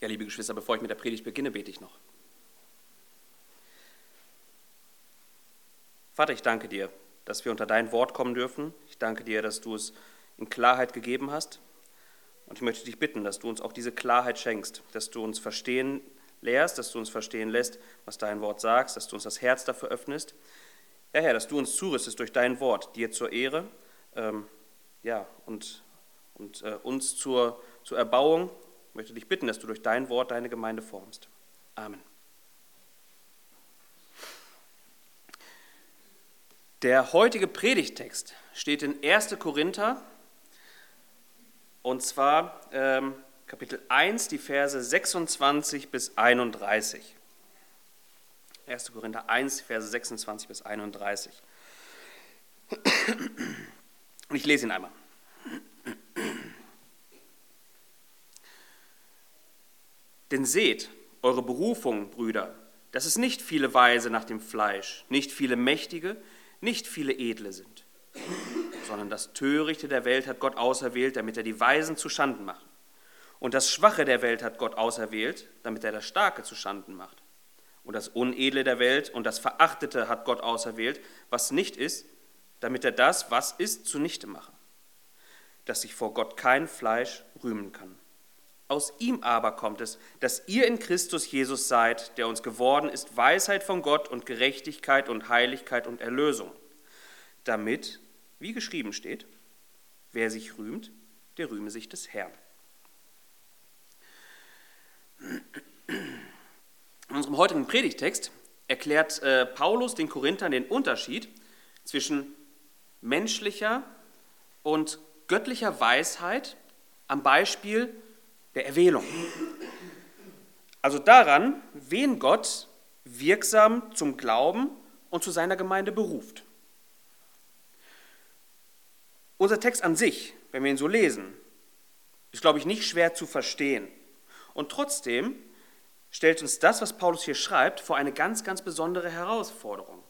Ja, liebe Geschwister, bevor ich mit der Predigt beginne, bete ich noch. Vater, ich danke dir, dass wir unter dein Wort kommen dürfen. Ich danke dir, dass du es in Klarheit gegeben hast. Und ich möchte dich bitten, dass du uns auch diese Klarheit schenkst, dass du uns verstehen lehrst, dass du uns verstehen lässt, was dein Wort sagst, dass du uns das Herz dafür öffnest. Ja, Herr, dass du uns zurüstest durch dein Wort, dir zur Ehre ähm, ja, und, und äh, uns zur, zur Erbauung ich möchte dich bitten, dass du durch dein Wort deine Gemeinde formst. Amen. Der heutige Predigtext steht in 1. Korinther und zwar ähm, Kapitel 1, die Verse 26 bis 31. 1. Korinther 1, Verse 26 bis 31. Und ich lese ihn einmal. Denn seht, eure Berufung, Brüder, dass es nicht viele Weise nach dem Fleisch, nicht viele Mächtige, nicht viele Edle sind, sondern das Törichte der Welt hat Gott auserwählt, damit er die Weisen zu Schanden macht. Und das Schwache der Welt hat Gott auserwählt, damit er das Starke zu Schanden macht. Und das Unedle der Welt und das Verachtete hat Gott auserwählt, was nicht ist, damit er das, was ist, zunichte mache, dass sich vor Gott kein Fleisch rühmen kann. Aus ihm aber kommt es, dass ihr in Christus Jesus seid, der uns geworden ist Weisheit von Gott und Gerechtigkeit und Heiligkeit und Erlösung. Damit, wie geschrieben steht, wer sich rühmt, der rühme sich des Herrn. In unserem heutigen Predigtext erklärt äh, Paulus den Korinthern den Unterschied zwischen menschlicher und göttlicher Weisheit am Beispiel der Erwählung. Also daran, wen Gott wirksam zum Glauben und zu seiner Gemeinde beruft. Unser Text an sich, wenn wir ihn so lesen, ist, glaube ich, nicht schwer zu verstehen. Und trotzdem stellt uns das, was Paulus hier schreibt, vor eine ganz, ganz besondere Herausforderung.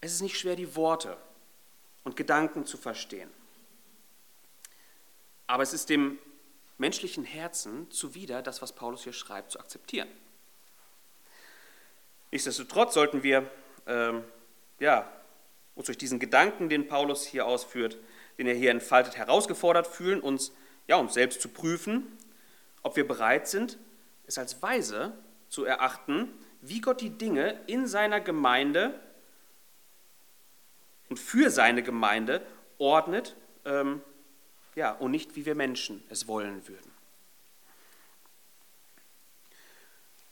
Es ist nicht schwer, die Worte und Gedanken zu verstehen. Aber es ist dem menschlichen Herzen zuwider, das, was Paulus hier schreibt, zu akzeptieren. Nichtsdestotrotz sollten wir ähm, ja, uns durch diesen Gedanken, den Paulus hier ausführt, den er hier entfaltet, herausgefordert fühlen, uns, ja, uns selbst zu prüfen, ob wir bereit sind, es als weise zu erachten, wie Gott die Dinge in seiner Gemeinde und für seine Gemeinde ordnet ähm, ja, und nicht wie wir Menschen es wollen würden.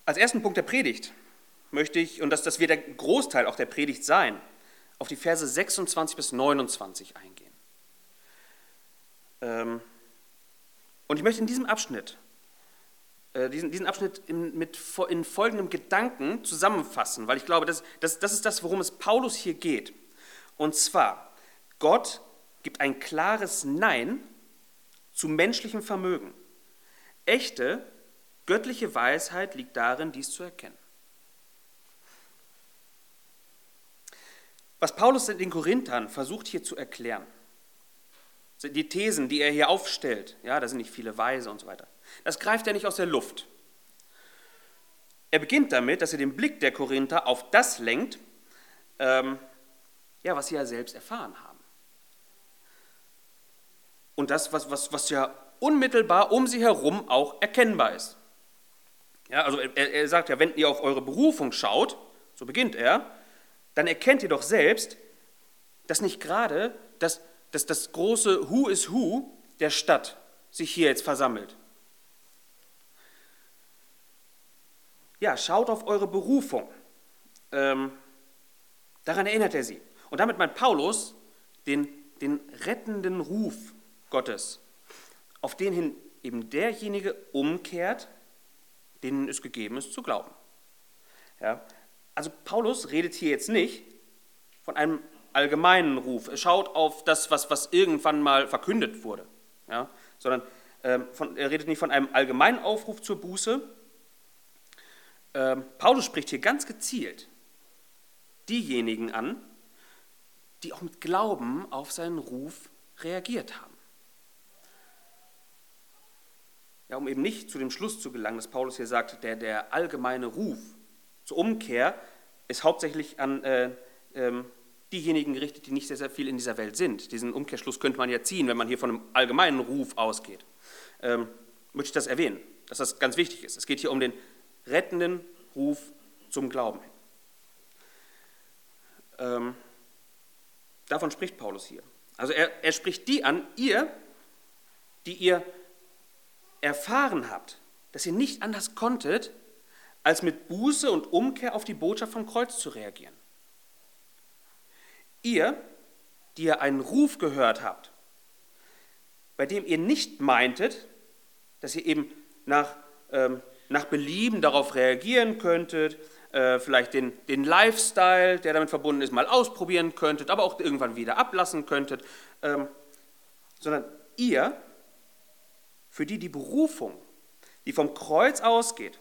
Als ersten Punkt der Predigt möchte ich, und das, das wird der Großteil auch der Predigt sein, auf die Verse 26 bis 29 eingehen. Ähm, und ich möchte in diesem Abschnitt, äh, diesen, diesen Abschnitt in, mit, in folgendem Gedanken zusammenfassen, weil ich glaube, das, das, das ist das, worum es Paulus hier geht. Und zwar, Gott gibt ein klares Nein zu menschlichem Vermögen. Echte, göttliche Weisheit liegt darin, dies zu erkennen. Was Paulus den Korinthern versucht hier zu erklären, die Thesen, die er hier aufstellt, ja, da sind nicht viele Weise und so weiter, das greift er nicht aus der Luft. Er beginnt damit, dass er den Blick der Korinther auf das lenkt, ähm, ja, was sie ja selbst erfahren haben und das, was, was, was ja unmittelbar um sie herum auch erkennbar ist. Ja, also er, er sagt ja, wenn ihr auf eure Berufung schaut, so beginnt er, dann erkennt ihr doch selbst, dass nicht gerade das, das, das große Who is Who der Stadt sich hier jetzt versammelt. Ja, schaut auf eure Berufung. Ähm, daran erinnert er sie. Und damit meint Paulus den, den rettenden Ruf Gottes, auf den hin eben derjenige umkehrt, denen es gegeben ist zu glauben. Ja, also Paulus redet hier jetzt nicht von einem allgemeinen Ruf. Er schaut auf das, was, was irgendwann mal verkündet wurde, ja, sondern ähm, von, er redet nicht von einem allgemeinen Aufruf zur Buße. Ähm, Paulus spricht hier ganz gezielt diejenigen an, die auch mit Glauben auf seinen Ruf reagiert haben. Ja, um eben nicht zu dem Schluss zu gelangen, dass Paulus hier sagt, der, der allgemeine Ruf zur Umkehr ist hauptsächlich an äh, ähm, diejenigen gerichtet, die nicht sehr, sehr viel in dieser Welt sind. Diesen Umkehrschluss könnte man ja ziehen, wenn man hier von einem allgemeinen Ruf ausgeht. Ähm, möchte ich das erwähnen, dass das ganz wichtig ist. Es geht hier um den rettenden Ruf zum Glauben. Ähm, davon spricht Paulus hier. Also er, er spricht die an, ihr, die ihr erfahren habt, dass ihr nicht anders konntet, als mit Buße und Umkehr auf die Botschaft vom Kreuz zu reagieren. Ihr, die ihr einen Ruf gehört habt, bei dem ihr nicht meintet, dass ihr eben nach, ähm, nach Belieben darauf reagieren könntet, äh, vielleicht den, den Lifestyle, der damit verbunden ist, mal ausprobieren könntet, aber auch irgendwann wieder ablassen könntet, ähm, sondern ihr, für die die Berufung, die vom Kreuz ausgeht,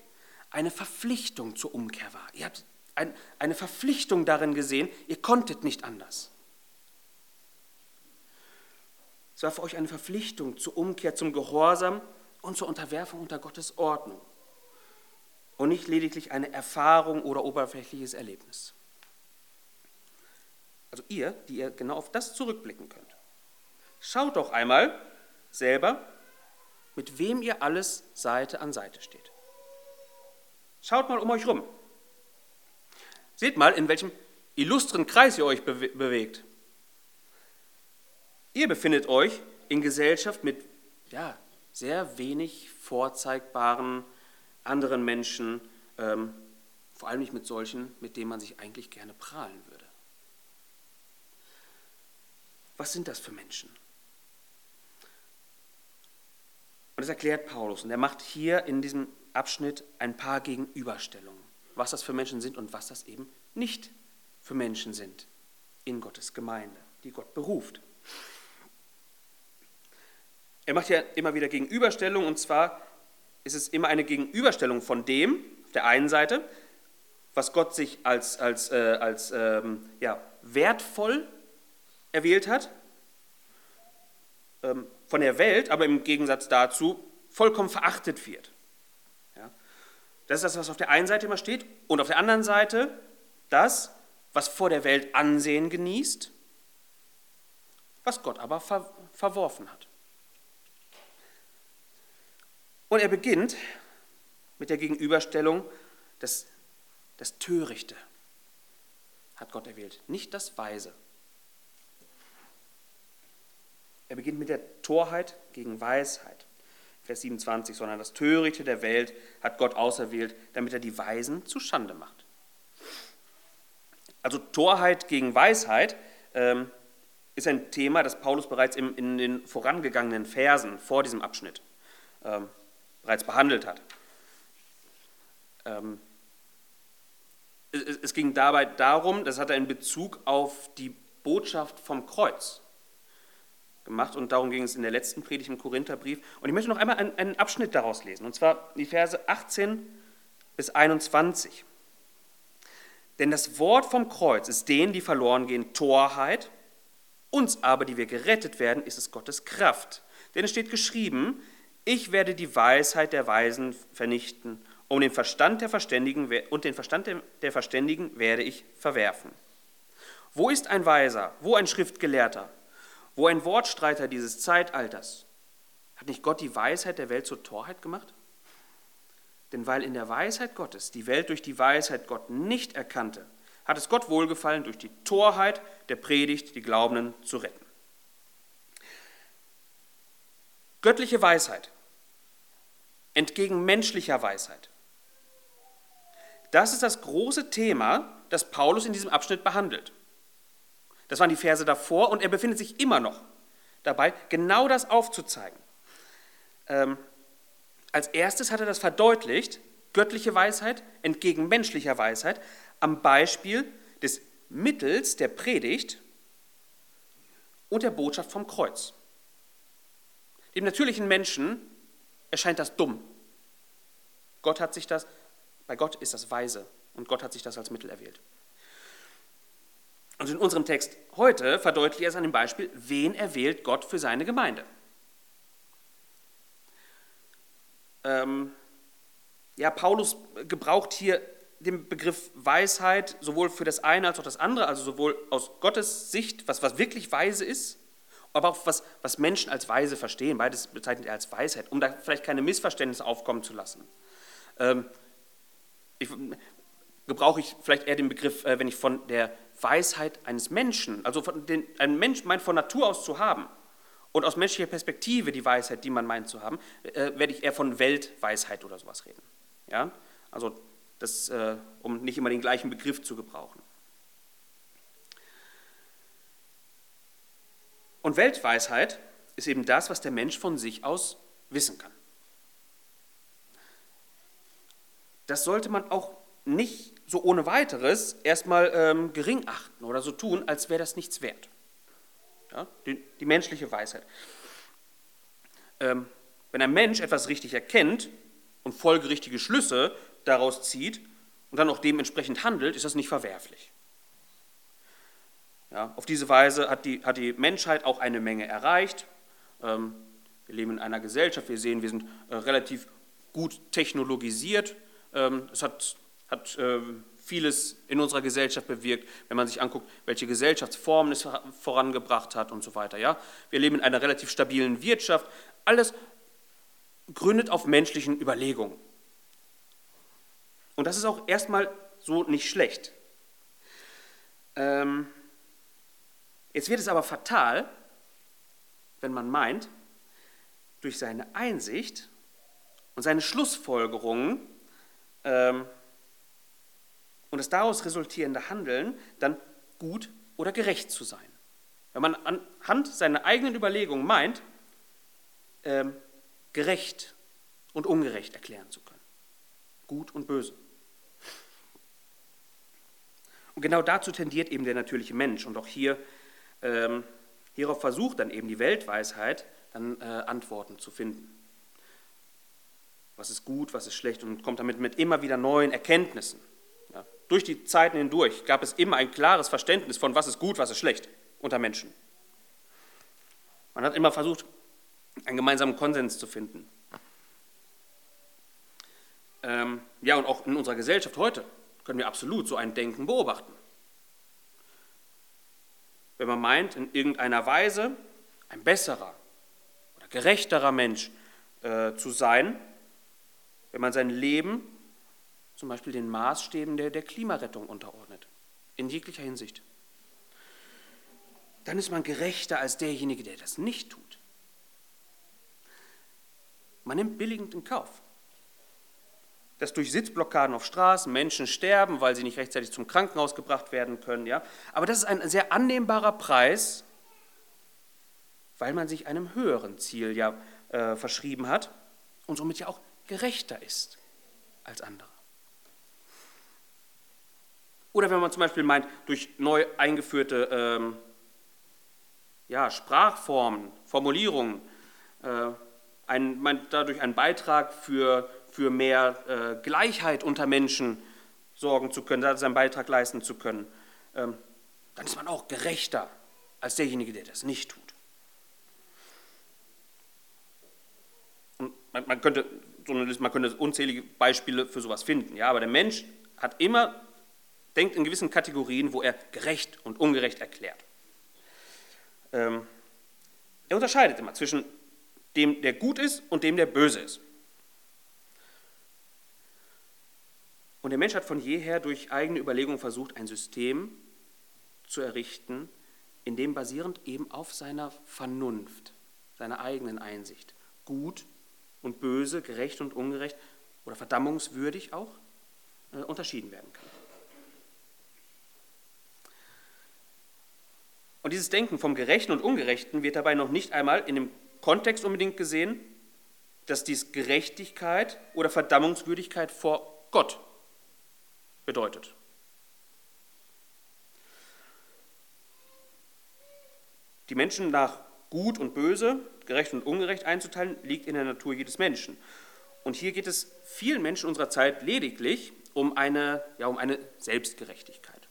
eine Verpflichtung zur Umkehr war. Ihr habt ein, eine Verpflichtung darin gesehen, ihr konntet nicht anders. Es war für euch eine Verpflichtung zur Umkehr, zum Gehorsam und zur Unterwerfung unter Gottes Ordnung und nicht lediglich eine Erfahrung oder oberflächliches Erlebnis. Also ihr, die ihr genau auf das zurückblicken könnt. Schaut doch einmal selber, mit wem ihr alles Seite an Seite steht. Schaut mal um euch rum. Seht mal, in welchem illustren Kreis ihr euch bewegt. Ihr befindet euch in Gesellschaft mit ja, sehr wenig vorzeigbaren anderen Menschen, ähm, vor allem nicht mit solchen, mit denen man sich eigentlich gerne prahlen würde. Was sind das für Menschen? Und das erklärt Paulus und er macht hier in diesem Abschnitt ein paar Gegenüberstellungen, was das für Menschen sind und was das eben nicht für Menschen sind in Gottes Gemeinde, die Gott beruft. Er macht ja immer wieder Gegenüberstellungen und zwar ist es immer eine Gegenüberstellung von dem, auf der einen Seite, was Gott sich als, als, äh, als ähm, ja, wertvoll erwählt hat, ähm, von der Welt, aber im Gegensatz dazu vollkommen verachtet wird. Ja? Das ist das, was auf der einen Seite immer steht. Und auf der anderen Seite das, was vor der Welt Ansehen genießt, was Gott aber ver verworfen hat. Und er beginnt mit der Gegenüberstellung, das, das Törichte hat Gott erwählt, nicht das Weise. Er beginnt mit der Torheit gegen Weisheit, Vers 27, sondern das Törichte der Welt hat Gott auserwählt, damit er die Weisen zu Schande macht. Also Torheit gegen Weisheit ähm, ist ein Thema, das Paulus bereits im, in den vorangegangenen Versen vor diesem Abschnitt ähm, bereits behandelt hat. Ähm, es, es ging dabei darum, das hat er in Bezug auf die Botschaft vom Kreuz gemacht und darum ging es in der letzten Predigt im Korintherbrief. Und ich möchte noch einmal einen, einen Abschnitt daraus lesen, und zwar die Verse 18 bis 21. Denn das Wort vom Kreuz ist denen, die verloren gehen, Torheit, uns aber, die wir gerettet werden, ist es Gottes Kraft. Denn es steht geschrieben, ich werde die Weisheit der Weisen vernichten, um den Verstand der Verständigen und den Verstand der Verständigen werde ich verwerfen. Wo ist ein Weiser, wo ein Schriftgelehrter, wo ein Wortstreiter dieses Zeitalters? Hat nicht Gott die Weisheit der Welt zur Torheit gemacht? Denn weil in der Weisheit Gottes die Welt durch die Weisheit Gott nicht erkannte, hat es Gott wohlgefallen, durch die Torheit der Predigt die Glaubenden zu retten. Göttliche Weisheit entgegen menschlicher Weisheit. Das ist das große Thema, das Paulus in diesem Abschnitt behandelt. Das waren die Verse davor und er befindet sich immer noch dabei, genau das aufzuzeigen. Ähm, als erstes hat er das verdeutlicht, göttliche Weisheit entgegen menschlicher Weisheit, am Beispiel des Mittels der Predigt und der Botschaft vom Kreuz. Dem natürlichen Menschen erscheint das dumm. Gott hat sich das, bei Gott ist das weise und Gott hat sich das als Mittel erwählt. Und in unserem Text heute verdeutlicht er es an dem Beispiel, wen erwählt Gott für seine Gemeinde. ähm, ja, Paulus gebraucht hier den Begriff Weisheit sowohl für das eine als auch das andere, also sowohl aus Gottes Sicht, was, was wirklich weise ist, aber auch was, was Menschen als weise verstehen. Beides bezeichnet er als Weisheit, um da vielleicht keine Missverständnisse aufkommen zu lassen. Ähm, ich, gebrauche ich vielleicht eher den Begriff, äh, wenn ich von der Weisheit eines Menschen, also von den, ein Mensch meint von Natur aus zu haben und aus menschlicher Perspektive die Weisheit, die man meint zu haben, äh, werde ich eher von Weltweisheit oder sowas reden. Ja? Also das, äh, um nicht immer den gleichen Begriff zu gebrauchen. Und Weltweisheit ist eben das, was der Mensch von sich aus wissen kann. Das sollte man auch nicht so ohne weiteres erstmal ähm, gering achten oder so tun, als wäre das nichts wert. Ja, die, die, menschliche Weisheit. Ähm, wenn ein Mensch etwas richtig erkennt und folgerichtige Schlüsse daraus zieht und dann auch dementsprechend handelt, ist das nicht verwerflich. Ja, auf diese Weise hat die, hat die Menschheit auch eine Menge erreicht. Ähm, wir leben in einer Gesellschaft, wir sehen, wir sind äh, relativ gut technologisiert. Ähm, es hat, hat äh, vieles in unserer Gesellschaft bewirkt, wenn man sich anguckt, welche Gesellschaftsformen es vorangebracht hat und so weiter. Ja? Wir leben in einer relativ stabilen Wirtschaft. Alles gründet auf menschlichen Überlegungen. Und das ist auch erstmal so nicht schlecht. Ähm, jetzt wird es aber fatal, wenn man meint, durch seine Einsicht und seine Schlussfolgerungen ähm, und das daraus resultierende Handeln dann gut oder gerecht zu sein. Wenn man anhand seiner eigenen Überlegungen meint, ähm, gerecht und ungerecht erklären zu können. Gut und böse. Und genau dazu tendiert eben der natürliche Mensch. Und auch hier, ähm, hierauf versucht dann eben die Weltweisheit, dann äh, Antworten zu finden. Was ist gut, was ist schlecht und kommt damit mit immer wieder neuen Erkenntnissen. Durch die Zeiten hindurch gab es immer ein klares Verständnis von, was ist gut, was ist schlecht unter Menschen. Man hat immer versucht, einen gemeinsamen Konsens zu finden. Ähm, ja, und auch in unserer Gesellschaft heute können wir absolut so ein Denken beobachten. Wenn man meint, in irgendeiner Weise ein besserer oder gerechterer Mensch äh, zu sein, wenn man sein Leben zum Beispiel den Maßstäben der, der Klimarettung unterordnet, in jeglicher Hinsicht, dann ist man gerechter als derjenige, der das nicht tut. Man nimmt billigend in Kauf, dass durch Sitzblockaden auf Straßen Menschen sterben, weil sie nicht rechtzeitig zum Krankenhaus gebracht werden können. Ja? Aber das ist ein sehr annehmbarer Preis, weil man sich einem höheren Ziel ja äh, verschrieben hat und somit ja auch gerechter ist als andere. Oder wenn man zum Beispiel meint, durch neu eingeführte ähm, ja, Sprachformen, Formulierungen, äh, ein, meint dadurch einen Beitrag für für mehr äh, Gleichheit unter Menschen sorgen zu können, seinen Beitrag leisten zu können, ähm, dann ist man auch gerechter als derjenige, der das nicht tut. Und man, man könnte, man könnte unzählige Beispiele für sowas finden, ja, aber der Mensch hat immer, denkt in gewissen Kategorien, wo er gerecht und ungerecht erklärt. Ähm, er unterscheidet immer zwischen dem, der gut ist und dem, der böse ist. Und der Mensch hat von jeher durch eigene Überlegungen versucht, ein System zu errichten, in dem basierend eben auf seiner Vernunft, seiner eigenen Einsicht, gut und böse, gerecht und ungerecht oder verdammungswürdig auch äh, unterschieden werden kann. Und dieses Denken vom Gerechten und Ungerechten wird dabei noch nicht einmal in dem Kontext unbedingt gesehen, dass dies Gerechtigkeit oder Verdammungswürdigkeit vor Gott bedeutet. Die Menschen nach gut und böse, gerecht und ungerecht einzuteilen, liegt in der Natur jedes Menschen. Und hier geht es vielen Menschen unserer Zeit lediglich um eine, ja, um eine Selbstgerechtigkeit.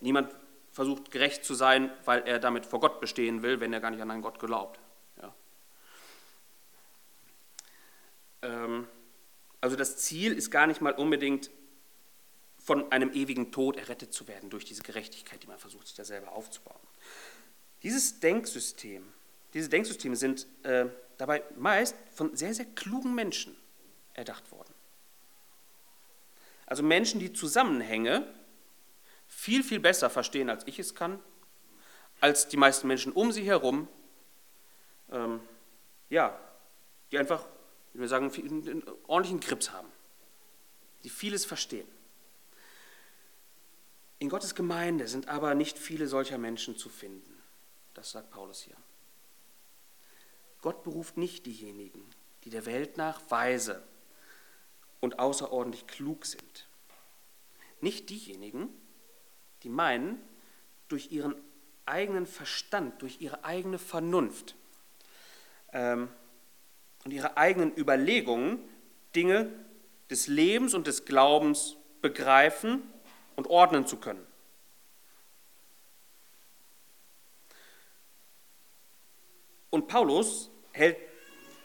Niemand versucht gerecht zu sein, weil er damit vor Gott bestehen will, wenn er gar nicht an einen Gott glaubt. Ja. Ähm, also das Ziel ist gar nicht mal unbedingt von einem ewigen Tod errettet zu werden durch diese Gerechtigkeit, die man versucht, sich da selber aufzubauen. Dieses Denksystem, diese Denksysteme sind äh, dabei meist von sehr, sehr klugen Menschen erdacht worden. Also Menschen, die Zusammenhänge viel, viel besser verstehen, als ich es kann, als die meisten Menschen um sie herum. Ähm, ja, die einfach, wie wir sagen, einen ordentlichen Grips haben, die vieles verstehen. In Gottes Gemeinde sind aber nicht viele solcher Menschen zu finden. Das sagt Paulus hier. Gott beruft nicht diejenigen, die der Welt nach weise und außerordentlich klug sind. Nicht diejenigen, die meinen, durch ihren eigenen Verstand, durch ihre eigene Vernunft ähm, und ihre eigenen Überlegungen Dinge des Lebens und des Glaubens begreifen und ordnen zu können. Und Paulus hält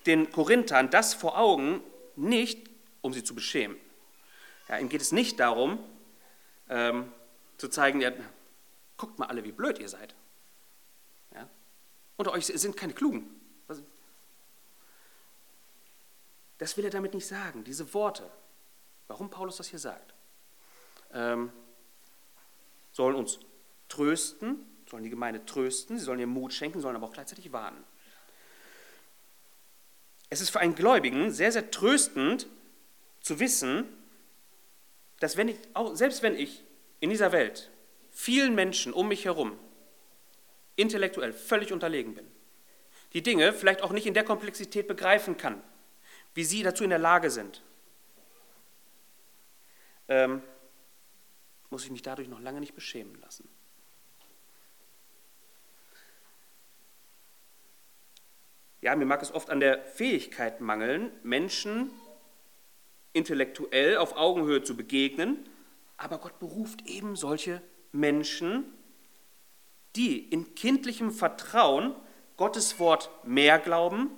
den Korinthern das vor Augen, nicht um sie zu beschämen. Ja, ihm geht es nicht darum, ähm, zu zeigen, ja, guckt mal alle, wie blöd ihr seid. Ja? Unter euch sind keine Klugen. Das will er damit nicht sagen, diese Worte. Warum Paulus das hier sagt? Ähm, sollen uns trösten, sollen die Gemeinde trösten, sie sollen ihr Mut schenken, sollen aber auch gleichzeitig warnen. Es ist für einen Gläubigen sehr, sehr tröstend zu wissen, dass wenn ich, auch selbst wenn ich in dieser Welt vielen Menschen um mich herum intellektuell völlig unterlegen bin, die Dinge vielleicht auch nicht in der Komplexität begreifen kann, wie sie dazu in der Lage sind, ähm, muss ich mich dadurch noch lange nicht beschämen lassen. Ja, mir mag es oft an der Fähigkeit mangeln, Menschen intellektuell auf Augenhöhe zu begegnen, aber Gott beruft eben solche Menschen, die in kindlichem Vertrauen Gottes Wort mehr glauben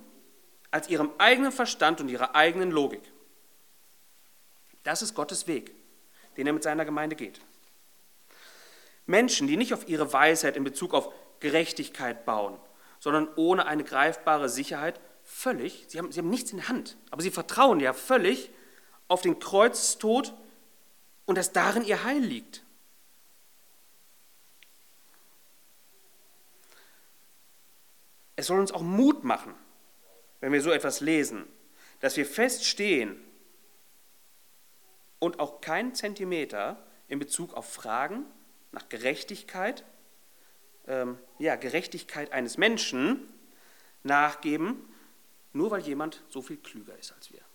als ihrem eigenen Verstand und ihrer eigenen Logik. Das ist Gottes Weg, den er mit seiner Gemeinde geht. Menschen, die nicht auf ihre Weisheit in Bezug auf Gerechtigkeit bauen, sondern ohne eine greifbare Sicherheit völlig, sie haben, sie haben nichts in der Hand, aber sie vertrauen ja völlig auf den Kreuzestod und dass darin ihr Heil liegt. Es soll uns auch Mut machen, wenn wir so etwas lesen, dass wir feststehen und auch keinen Zentimeter in Bezug auf Fragen nach Gerechtigkeit ähm, ja, Gerechtigkeit eines Menschen nachgeben, nur weil jemand so viel klüger ist als wir.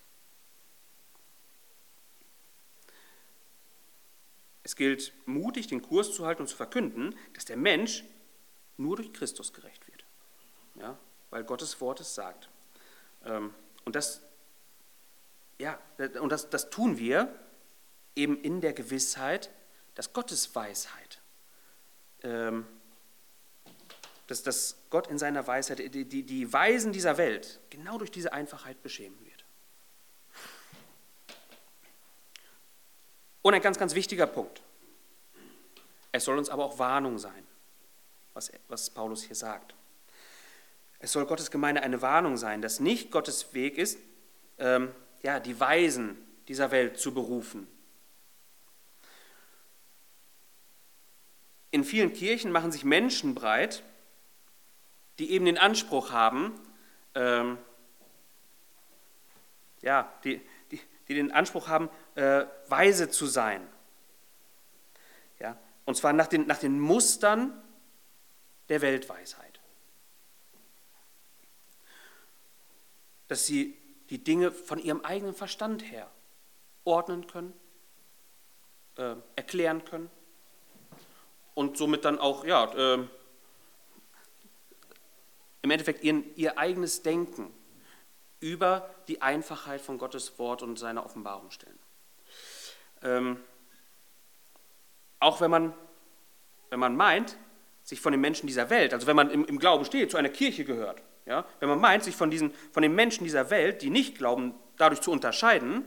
Es gilt mutig den Kurs zu halten und zu verkünden, dass der Mensch nur durch Christus gerecht wird. Ja, weil Gottes Wort es sagt. Ähm, und das, ja, und das, das tun wir eben in der Gewissheit, dass Gottes Weisheit ähm, dass, dass Gott in seiner Weisheit die, die, die Weisen dieser Welt genau durch diese Einfachheit beschämen wird. Und ein ganz, ganz wichtiger Punkt. Es soll uns aber auch Warnung sein, was, was Paulus hier sagt. Es soll Gottes Gemeinde eine Warnung sein, dass nicht Gottes Weg ist, ähm, ja, die Weisen dieser Welt zu berufen. In vielen Kirchen machen sich Menschen breit, die eben den Anspruch haben, ähm, ja, die, die, den Anspruch haben, äh, weise zu sein. Ja, und zwar nach den, nach den Mustern der Weltweisheit. Dass sie die Dinge von ihrem eigenen Verstand her ordnen können, äh, erklären können und somit dann auch ja, äh, im Endeffekt ihr, ihr eigenes Denken über die Einfachheit von Gottes Wort und seiner Offenbarung stellen. Ähm, auch wenn man, wenn man meint, sich von den Menschen dieser Welt, also wenn man im, im Glauben steht, zu einer Kirche gehört, ja, wenn man meint, sich von, diesen, von den Menschen dieser Welt, die nicht glauben, dadurch zu unterscheiden,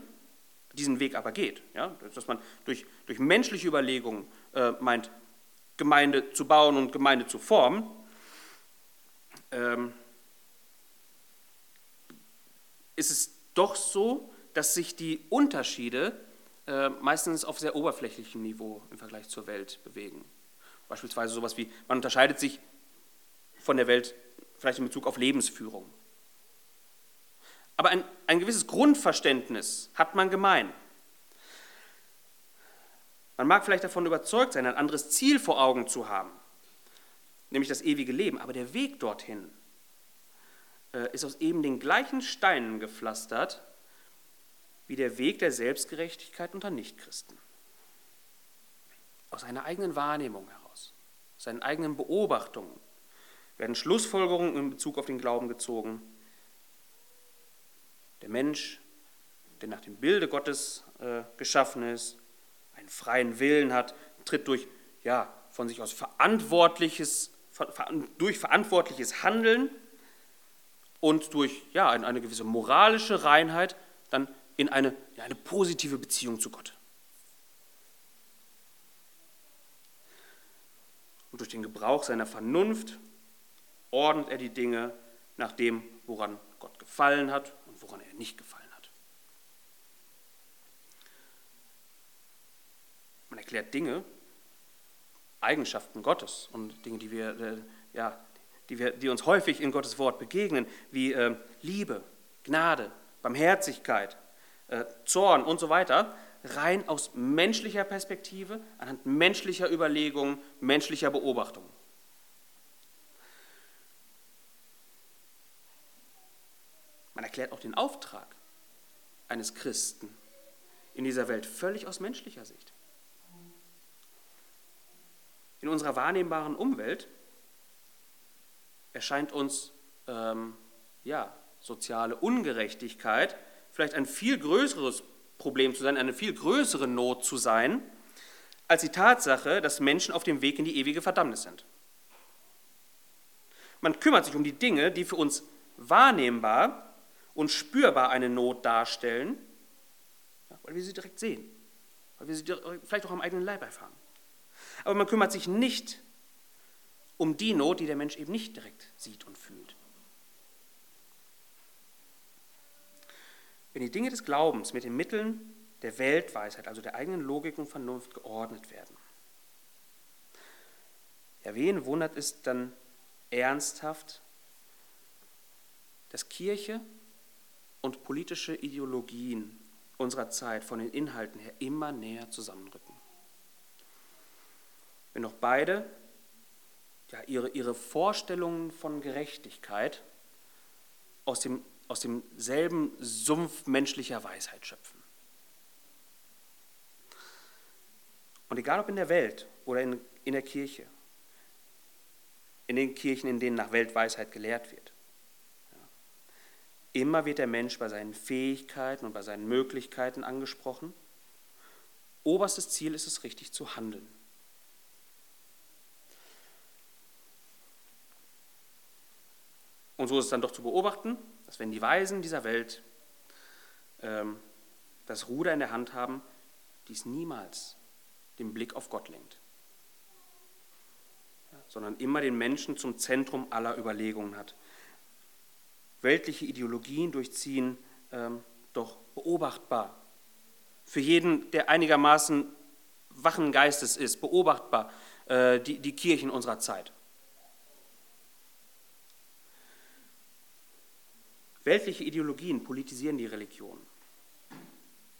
diesen Weg aber geht. Ja? Dass man durch, durch menschliche Überlegungen äh, meint, Gemeinde zu bauen und Gemeinde zu formen, ähm, ist es doch so, dass sich die Unterschiede äh, meistens auf sehr oberflächlichem Niveau im Vergleich zur Welt bewegen. Beispielsweise sowas wie, man unterscheidet sich von der Welt vielleicht in Bezug auf Lebensführung. Aber ein, ein gewisses Grundverständnis hat man gemein. Man mag vielleicht davon überzeugt sein, ein anderes Ziel vor Augen zu haben, nämlich das ewige Leben, aber der Weg dorthin ist aus eben den gleichen Steinen gepflastert wie der Weg der Selbstgerechtigkeit unter Nichtchristen. Aus einer eigenen Wahrnehmung heraus, seinen eigenen Beobachtungen werden Schlussfolgerungen in Bezug auf den Glauben gezogen. Der Mensch, der nach dem Bilde Gottes äh, geschaffen ist, einen freien Willen hat, tritt durch ja, von sich aus verantwortliches, durch verantwortliches Handeln und durch ja, eine gewisse moralische Reinheit dann in eine, in eine positive Beziehung zu Gott. Und durch den Gebrauch seiner Vernunft ordnet er die Dinge nach dem, woran Gott gefallen hat und woran er nicht gefallen hat. Man erklärt Dinge, Eigenschaften Gottes und Dinge, die wir, äh, ja, die, wir, die uns häufig in Gottes Wort begegnen, wie äh, Liebe, Gnade, Barmherzigkeit, äh, Zorn und so weiter, rein aus menschlicher Perspektive, anhand menschlicher Überlegungen, menschlicher Beobachtungen. Man erklärt auch den Auftrag eines Christen in dieser Welt völlig aus menschlicher Sicht. In unserer wahrnehmbaren Umwelt erscheint uns ähm, ja, soziale Ungerechtigkeit vielleicht ein viel größeres Problem zu sein, eine viel größere Not zu sein, als die Tatsache, dass Menschen auf dem Weg in die ewige Verdammnis sind. Man kümmert sich um die Dinge, die für uns wahrnehmbar und spürbar eine Not darstellen, weil wir sie direkt sehen, weil wir sie vielleicht auch am eigenen Leib erfahren. Aber man kümmert sich nicht um die Not, die der Mensch eben nicht direkt sieht und fühlt. Wenn die Dinge des Glaubens mit den Mitteln der Weltweisheit, also der eigenen Logik und Vernunft geordnet werden, ja, wen wundert es dann ernsthaft, dass Kirche und politische Ideologien unserer Zeit von den Inhalten her immer näher zusammenrücken. Wenn auch beide ja, ihre, ihre Vorstellungen von Gerechtigkeit aus, dem, aus demselben Sumpf menschlicher Weisheit schöpfen. Und egal ob in der Welt oder in, in der Kirche, in den Kirchen, in denen nach Weltweisheit gelehrt wird, Immer wird der Mensch bei seinen Fähigkeiten und bei seinen Möglichkeiten angesprochen. Oberstes Ziel ist es, richtig zu handeln. Und so ist es dann doch zu beobachten, dass wenn die Weisen dieser Welt ähm, das Ruder in der Hand haben, dies niemals den Blick auf Gott lenkt, sondern immer den Menschen zum Zentrum aller Überlegungen hat weltliche Ideologien durchziehen, ähm, doch beobachtbar. Für jeden, der einigermaßen wachen Geistes ist, beobachtbar äh, die, die Kirchen unserer Zeit. Weltliche Ideologien politisieren die Religion.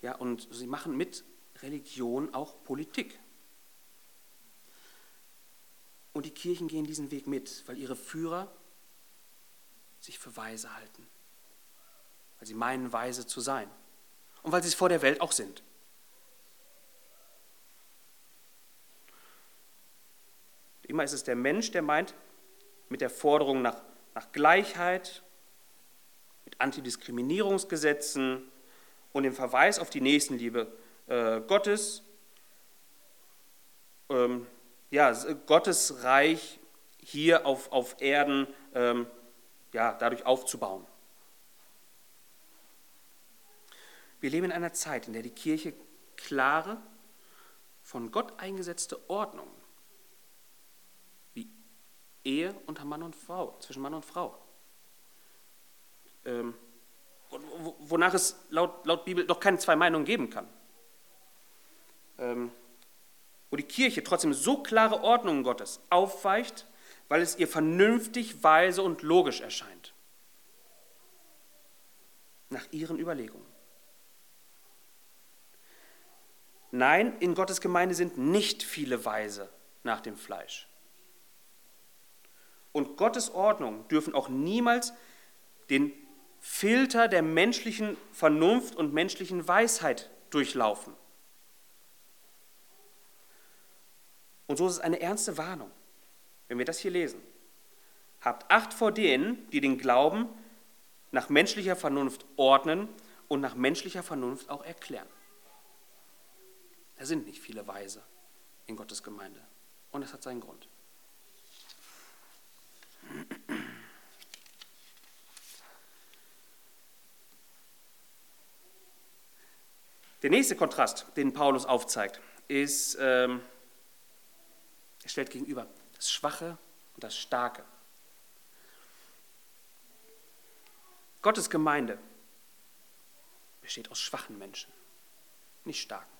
Ja, und sie machen mit Religion auch Politik. Und die Kirchen gehen diesen Weg mit, weil ihre Führer sich für weise halten, weil sie meinen, weise zu sein und weil sie es vor der Welt auch sind. Immer ist es der Mensch, der meint, mit der Forderung nach, nach Gleichheit, mit Antidiskriminierungsgesetzen und dem Verweis auf die Nächstenliebe äh, Gottes, ähm, ja, Gottes Reich hier auf, auf Erden ähm, ja, dadurch aufzubauen. Wir leben in einer Zeit, in der die Kirche klare, von Gott eingesetzte Ordnungen wie Ehe unter Mann und Frau, zwischen Mann und Frau, ähm, wonach es laut, laut Bibel doch keine zwei Meinungen geben kann. Ähm, wo die Kirche trotzdem so klare Ordnungen Gottes aufweicht, weil es ihr vernünftig, weise und logisch erscheint. Nach ihren Überlegungen. Nein, in Gottes Gemeinde sind nicht viele Weise nach dem Fleisch. Und Gottes Ordnungen dürfen auch niemals den Filter der menschlichen Vernunft und menschlichen Weisheit durchlaufen. Und so ist es eine ernste Warnung, wenn wir das hier lesen. Habt Acht vor denen, die den Glauben nach menschlicher Vernunft ordnen und nach menschlicher Vernunft auch erklären. Da sind nicht viele Weise in Gottes Gemeinde. Und es hat seinen Grund. Der nächste Kontrast, den Paulus aufzeigt, ist, ähm, er stellt gegenüber das Schwache und das Starke. Gottes Gemeinde besteht aus schwachen Menschen, nicht starken.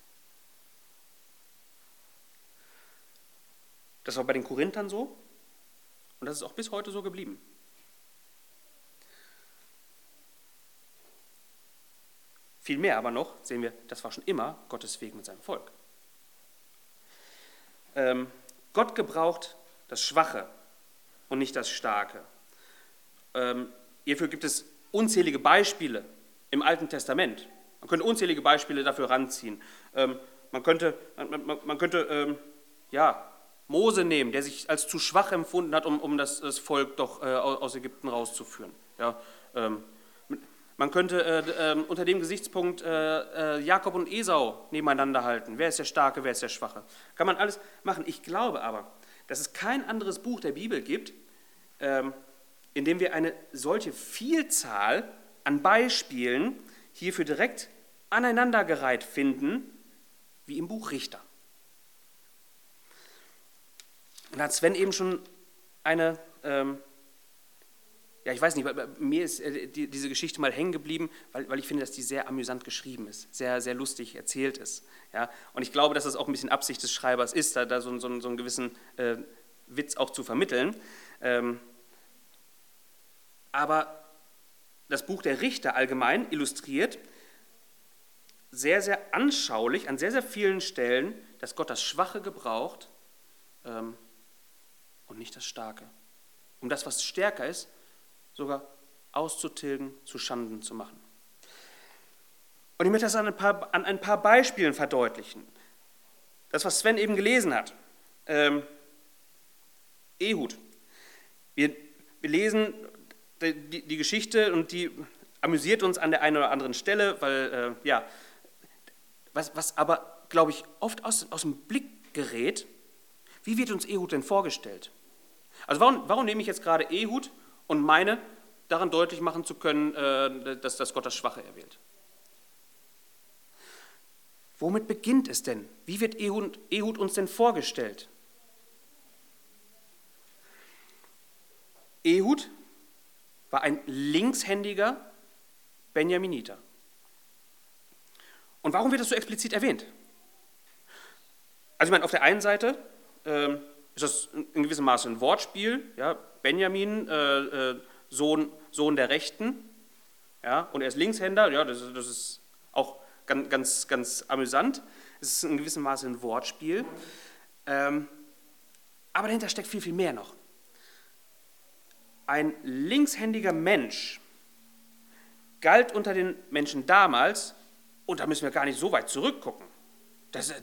Das war bei den Korinthern so und das ist auch bis heute so geblieben. Vielmehr aber noch sehen wir, das war schon immer Gottes Weg mit seinem Volk. Ähm, Gott gebraucht das Schwache und nicht das Starke. Ähm, hierfür gibt es unzählige Beispiele im Alten Testament. Man könnte unzählige Beispiele dafür ranziehen. Ähm, man könnte, man, man, man könnte ähm, ja, Mose nehmen, der sich als zu schwach empfunden hat, um, um das, das Volk doch äh, aus Ägypten rauszuführen. Ja, ähm, man könnte äh, äh, unter dem Gesichtspunkt äh, äh, Jakob und Esau nebeneinander halten. Wer ist der Starke, wer ist der Schwache? Kann man alles machen. Ich glaube aber, dass es kein anderes Buch der Bibel gibt, ähm, in dem wir eine solche Vielzahl an Beispielen hierfür direkt aneinandergereiht finden, wie im Buch Richter. Und hat Sven eben schon eine ähm, ja, ich weiß nicht, mir ist äh, diese Geschichte mal hängen geblieben, weil, weil ich finde, dass die sehr amüsant geschrieben ist, sehr, sehr lustig erzählt ist. Ja? Und ich glaube, dass das auch ein bisschen Absicht des Schreibers ist, da, da so, so, so einen gewissen äh, Witz auch zu vermitteln. Ähm, aber das Buch der Richter allgemein illustriert sehr, sehr anschaulich an sehr, sehr vielen Stellen, dass Gott das Schwache gebraucht ähm, und nicht das Starke. Um das, was stärker ist, sogar auszutilgen, zu Schanden zu machen. Und ich möchte das an ein paar, an ein paar Beispielen verdeutlichen. Das, was Sven eben gelesen hat. Ähm, Ehud. Wir, wir lesen die, die, Geschichte und die amüsiert uns an der einen oder anderen Stelle, weil, äh, ja, was, was aber, glaube ich, oft aus, aus dem Blick gerät, wie wird uns Ehud denn vorgestellt? Also warum, warum nehme ich jetzt gerade Ehud und meine, daran deutlich machen zu können, äh, dass das Gott das Schwache erwählt. Womit beginnt es denn? Wie wird Ehud, Ehud uns denn vorgestellt? Ehud war ein linkshändiger Benjaminiter. Und warum wird das so explizit erwähnt? Also ich meine, auf der einen Seite äh, ist das in gewissem Maße ein Wortspiel. Ja? Benjamin, äh, äh, Sohn, Sohn der Rechten, ja, und er ist Linkshänder, ja, das, das ist auch ganz, ganz, ganz amüsant. Es ist in gewissem Maße ein Wortspiel. Ähm, aber dahinter steckt viel, viel mehr noch. Ein linkshändiger Mensch galt unter den Menschen damals, und da müssen wir gar nicht so weit zurückgucken, das, äh,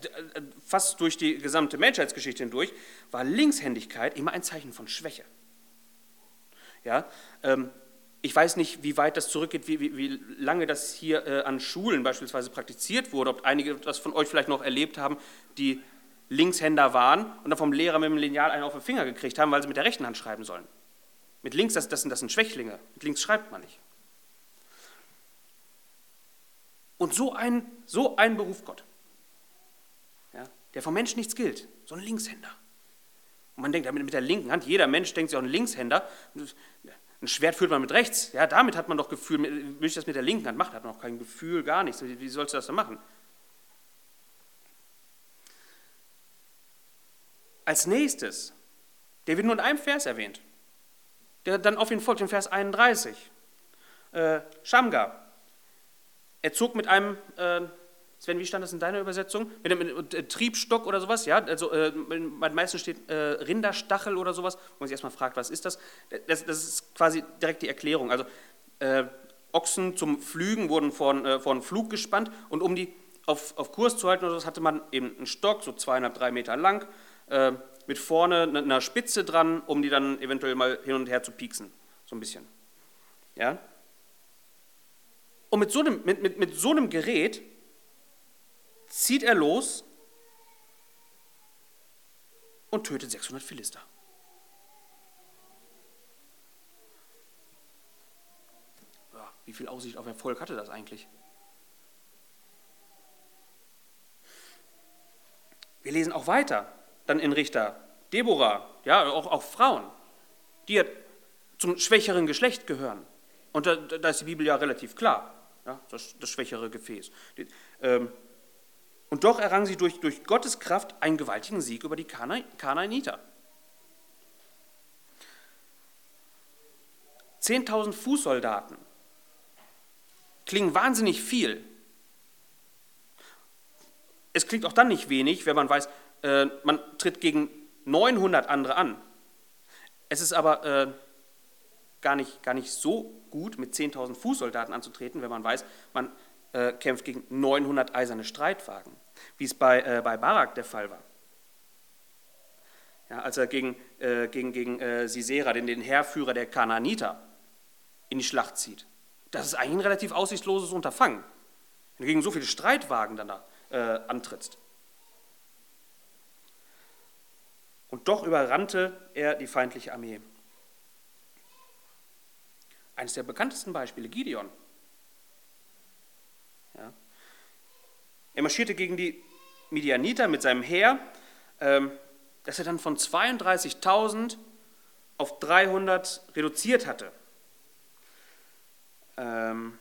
fast durch die gesamte Menschheitsgeschichte hindurch, war Linkshändigkeit immer ein Zeichen von Schwäche. Ja, ähm, ich weiß nicht, wie weit das zurückgeht, wie, wie, wie lange das hier äh, an Schulen beispielsweise praktiziert wurde, ob einige das von euch vielleicht noch erlebt haben, die Linkshänder waren und dann vom Lehrer mit dem Lineal einen auf den Finger gekriegt haben, weil sie mit der rechten Hand schreiben sollen. Mit links, das, das, sind, das sind Schwächlinge, mit links schreibt man nicht. Und so ein, so ein beruft Gott, ja, der vom Menschen nichts gilt, so ein Linkshänder. Und man denkt, mit der linken Hand, jeder Mensch denkt sich auch ein Linkshänder. Ein Schwert führt man mit rechts. Ja, damit hat man doch Gefühl. Wenn ich das mit der linken Hand mache, hat man auch kein Gefühl, gar nichts. Wie sollst du das denn machen? Als nächstes, der wird nur in einem Vers erwähnt, der dann auf ihn folgt, in Vers 31. Äh, Shamgar. Er zog mit einem äh, Sven, wie stand das in deiner Übersetzung? Mit einem äh, Triebstock oder sowas, ja? Also äh, bei meisten steht äh, Rinderstachel oder sowas, wo man sich erstmal fragt, was ist das? das? das? ist quasi direkt die Erklärung. Also äh, Ochsen zum Flügen wurden vor, äh, einen Flug gespannt und um die auf, auf Kurs zu halten oder sowas, hatte man eben einen Stock, so zweieinhalb, drei Meter lang, äh, mit vorne einer Spitze dran, um die dann eventuell mal hin und her zu pieksen, so ein bisschen. Ja? Und mit so einem, mit, mit, mit so einem Gerät zieht er los und tötet 600 Philister. Wie viel Aussicht auf Erfolg hatte das eigentlich? Wir lesen auch weiter, dann in Richter. Deborah, ja, auch, auch Frauen, die zum schwächeren Geschlecht gehören. Und da, da ist die Bibel ja relativ klar, ja, das, das schwächere Gefäß. Die, ähm, und doch errang sie durch, durch Gottes Kraft einen gewaltigen Sieg über die Kanaaniter. 10.000 Fußsoldaten klingen wahnsinnig viel. Es klingt auch dann nicht wenig, wenn man weiß, äh, man tritt gegen 900 andere an. Es ist aber äh, gar, nicht, gar nicht so gut, mit 10.000 Fußsoldaten anzutreten, wenn man weiß, man äh, kämpft gegen 900 eiserne Streitwagen, wie es bei, äh, bei Barak der Fall war. Ja, als er gegen, äh, gegen, gegen äh, Sisera, den, den Heerführer der Kanaaniter, in die Schlacht zieht. Das ist eigentlich ein relativ aussichtsloses Unterfangen, wenn du gegen so viele Streitwagen dann da äh, antrittst. Und doch überrannte er die feindliche Armee. Eines der bekanntesten Beispiele, Gideon. Er marschierte gegen die Midianiter mit seinem Heer, ähm, das er dann von 32.000 auf 300 reduziert hatte. Ähm,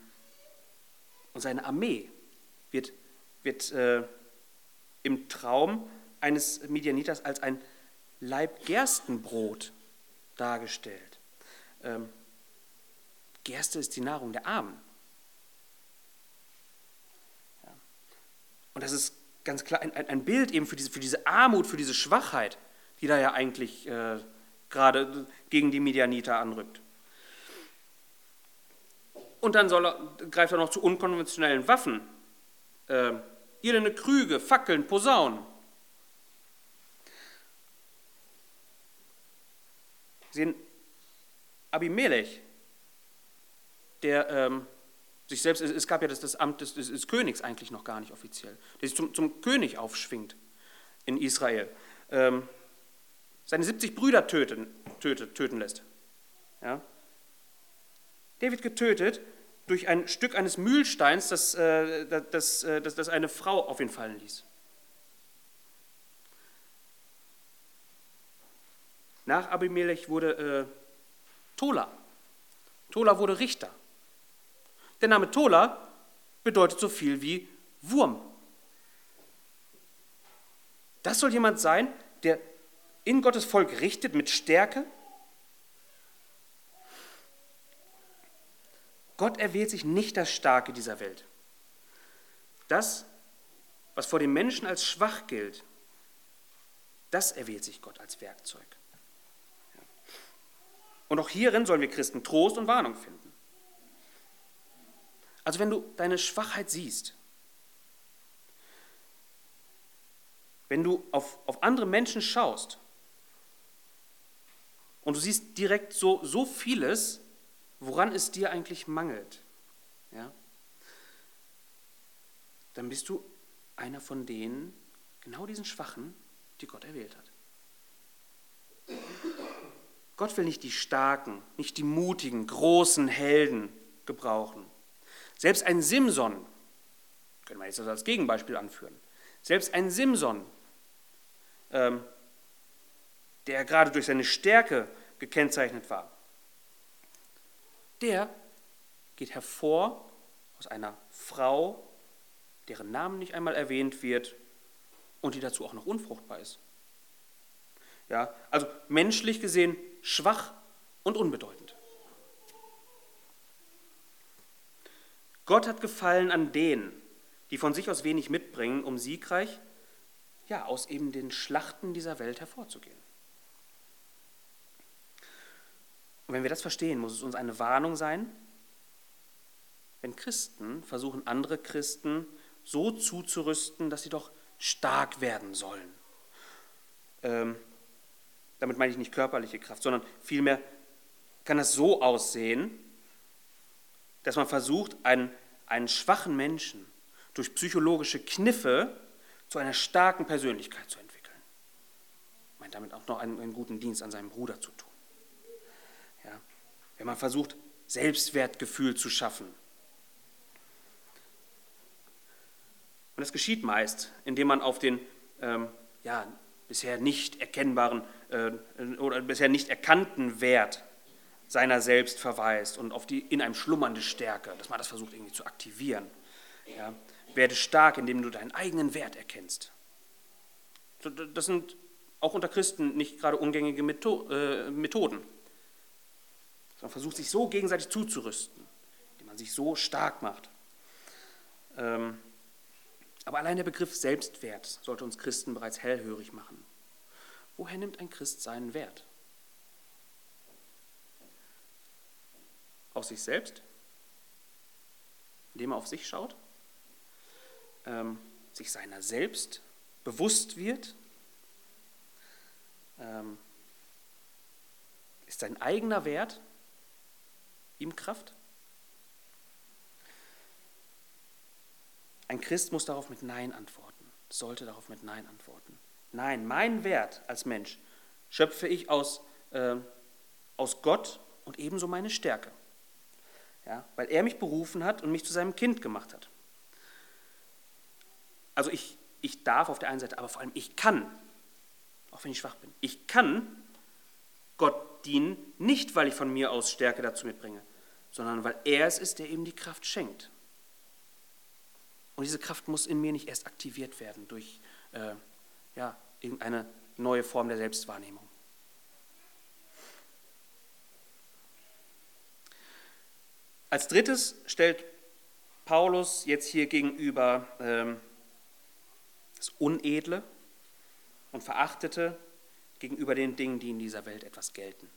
und seine Armee wird, wird äh, im Traum eines Midianiters als ein Leib Gerstenbrot dargestellt. Ähm, Gerste ist die Nahrung der Armen. Und das ist ganz klar ein, ein Bild eben für diese, für diese Armut, für diese Schwachheit, die da ja eigentlich äh, gerade gegen die Medianiter anrückt. Und dann er, greift er noch zu unkonventionellen Waffen. Äh, irrende Krüge, Fackeln, Posaunen. Sehen Abimelech, der ähm, sich selbst, es gab ja das, das Amt des, des, Königs eigentlich noch gar nicht offiziell, der sich zum, zum König aufschwingt in Israel, ähm, seine 70 Brüder töten, tötet, töten lässt. Ja? Der wird getötet durch ein Stück eines Mühlsteins, das, äh, das, äh, das, das eine Frau auf ihn fallen ließ. Nach Abimelech wurde äh, Tola. Tola wurde Richter. Der Name Tola bedeutet so viel wie Wurm. Das soll jemand sein, der in Gottes Volk richtet mit Stärke. Gott erwählt sich nicht das Starke dieser Welt. Das, was vor dem Menschen als schwach gilt, das erwählt sich Gott als Werkzeug. Und auch hierin sollen wir Christen Trost und Warnung finden. Also wenn du deine Schwachheit siehst, wenn du auf, auf andere Menschen schaust und du siehst direkt so, so vieles, woran es dir eigentlich mangelt, ja, dann bist du einer von denen, genau diesen Schwachen, die Gott erwählt hat. Gott will nicht die starken, nicht die mutigen, großen Helden gebrauchen. Selbst ein Simson Können wir jetzt als Gegenbeispiel anführen. Selbst ein Simson, ähm, der gerade durch seine Stärke gekennzeichnet war, der geht hervor aus einer Frau, deren Namen nicht einmal erwähnt wird und die dazu auch noch unfruchtbar ist. Ja, also menschlich gesehen schwach und unbedeutend. Gott hat Gefallen an denen, die von sich aus wenig mitbringen, um siegreich, ja, aus eben den Schlachten dieser Welt hervorzugehen. Und wenn wir das verstehen, muss es uns eine Warnung sein, wenn Christen versuchen, andere Christen so zuzurüsten, dass sie doch stark werden sollen. Ähm, damit meine ich nicht körperliche Kraft, sondern vielmehr kann das so aussehen, dass man versucht, einen, einen schwachen Menschen durch psychologische Kniffe zu einer starken Persönlichkeit zu entwickeln. Ich meine damit auch noch einen, einen guten Dienst an seinem Bruder zu tun. Ja? Wenn man versucht, Selbstwertgefühl zu schaffen. Und das geschieht meist, indem man auf den ähm, ja, bisher nicht erkennbaren äh, oder bisher nicht erkannten Wert seiner selbst verweist und auf die in einem schlummernde Stärke, dass man das versucht irgendwie zu aktivieren. Ja. Werde stark, indem du deinen eigenen Wert erkennst. Das sind auch unter Christen nicht gerade ungängige äh, Methoden. Man versucht sich so gegenseitig zuzurüsten, indem man sich so stark macht. Ähm, aber allein der Begriff Selbstwert sollte uns Christen bereits hellhörig machen. Woher nimmt ein Christ seinen Wert? Aus sich selbst, indem er auf sich schaut, ähm, sich seiner selbst bewusst wird, ähm, ist sein eigener Wert ihm Kraft? Ein Christ muss darauf mit Nein antworten, sollte darauf mit Nein antworten. Nein, mein Wert als Mensch schöpfe ich aus, äh, aus Gott und ebenso meine Stärke ja, weil er mich berufen hat und mich zu seinem Kind gemacht hat. Also ich, ich darf auf der einen Seite, aber vor allem ich kann, auch wenn ich schwach bin, ich kann Gott dienen, nicht weil ich von mir aus Stärke dazu mitbringe, sondern weil er es ist, der eben die Kraft schenkt. Und diese Kraft muss in mir nicht erst aktiviert werden durch äh, ja, irgendeine neue Form der Selbstwahrnehmung. Als drittes stellt Paulus jetzt hier gegenüber ähm, das Unedle und Verachtete gegenüber den Dingen, die in dieser Welt etwas gelten.